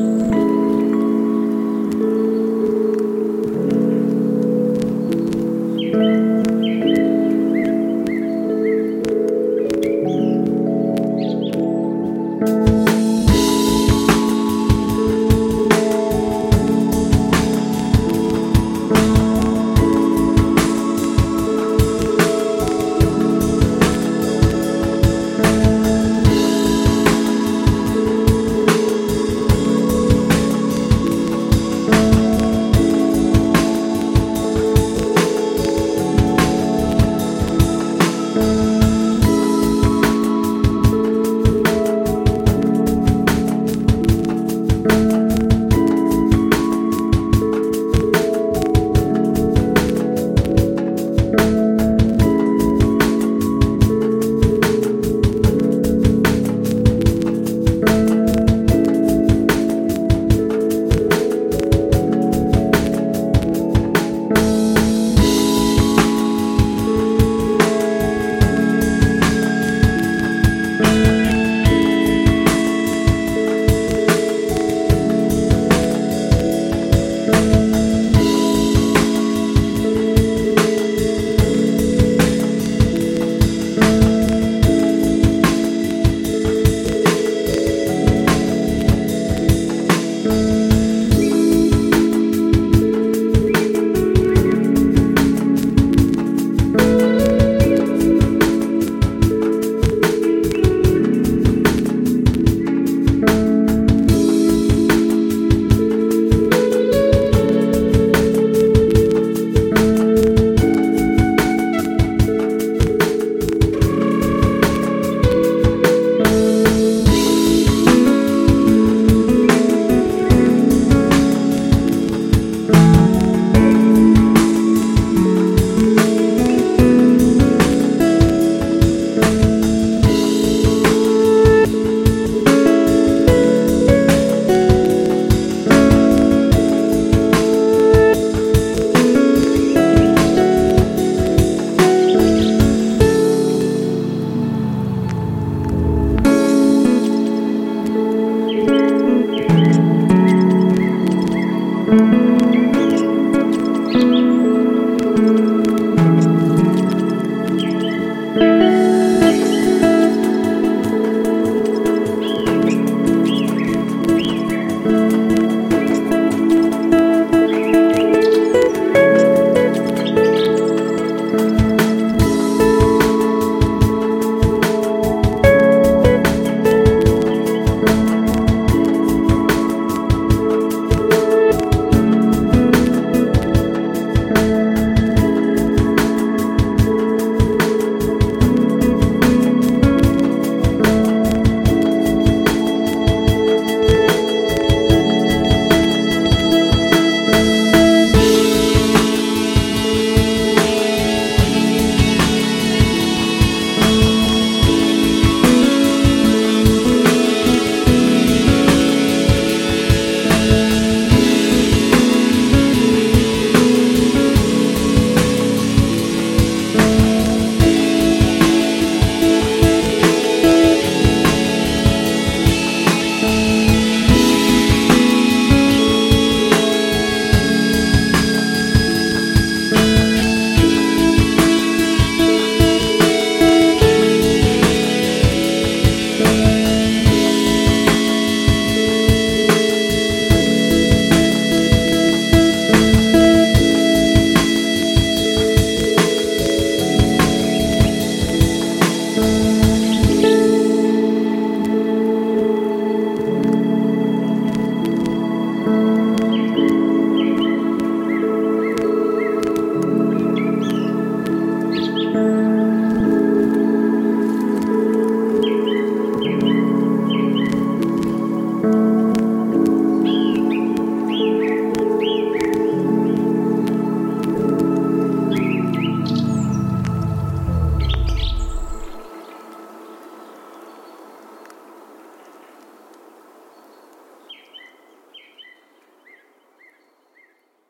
you.